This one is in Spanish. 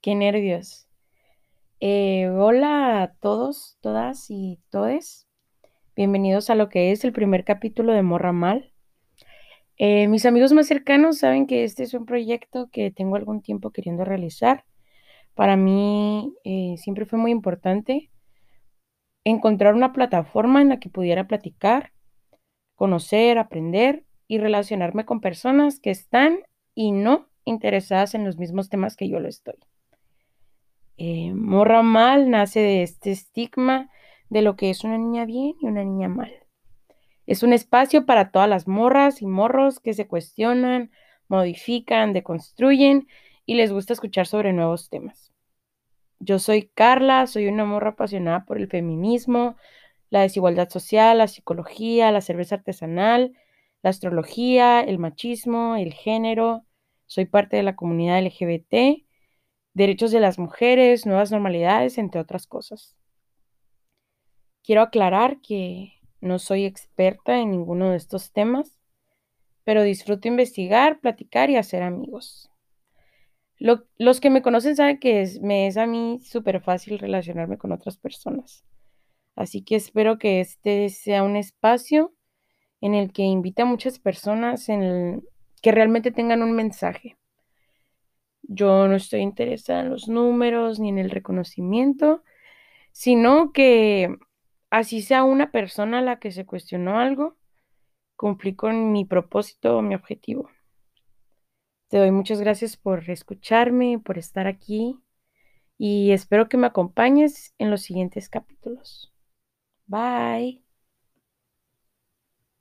Qué nervios. Eh, hola a todos, todas y todes. Bienvenidos a lo que es el primer capítulo de Morra Mal. Eh, mis amigos más cercanos saben que este es un proyecto que tengo algún tiempo queriendo realizar. Para mí eh, siempre fue muy importante encontrar una plataforma en la que pudiera platicar, conocer, aprender y relacionarme con personas que están y no interesadas en los mismos temas que yo lo estoy. Eh, morra mal nace de este estigma de lo que es una niña bien y una niña mal. Es un espacio para todas las morras y morros que se cuestionan, modifican, deconstruyen y les gusta escuchar sobre nuevos temas. Yo soy Carla, soy una morra apasionada por el feminismo, la desigualdad social, la psicología, la cerveza artesanal, la astrología, el machismo, el género. Soy parte de la comunidad LGBT, derechos de las mujeres, nuevas normalidades, entre otras cosas. Quiero aclarar que no soy experta en ninguno de estos temas, pero disfruto investigar, platicar y hacer amigos. los que me conocen saben que me es a mí súper fácil relacionarme con otras personas. Así que espero que este sea un espacio en el que invite a muchas personas en que realmente tengan un mensaje. Yo no estoy interesada en los números ni en el reconocimiento, sino que así sea una persona a la que se cuestionó algo, cumplí con mi propósito o mi objetivo. Te doy muchas gracias por escucharme, por estar aquí y espero que me acompañes en los siguientes capítulos. Bye.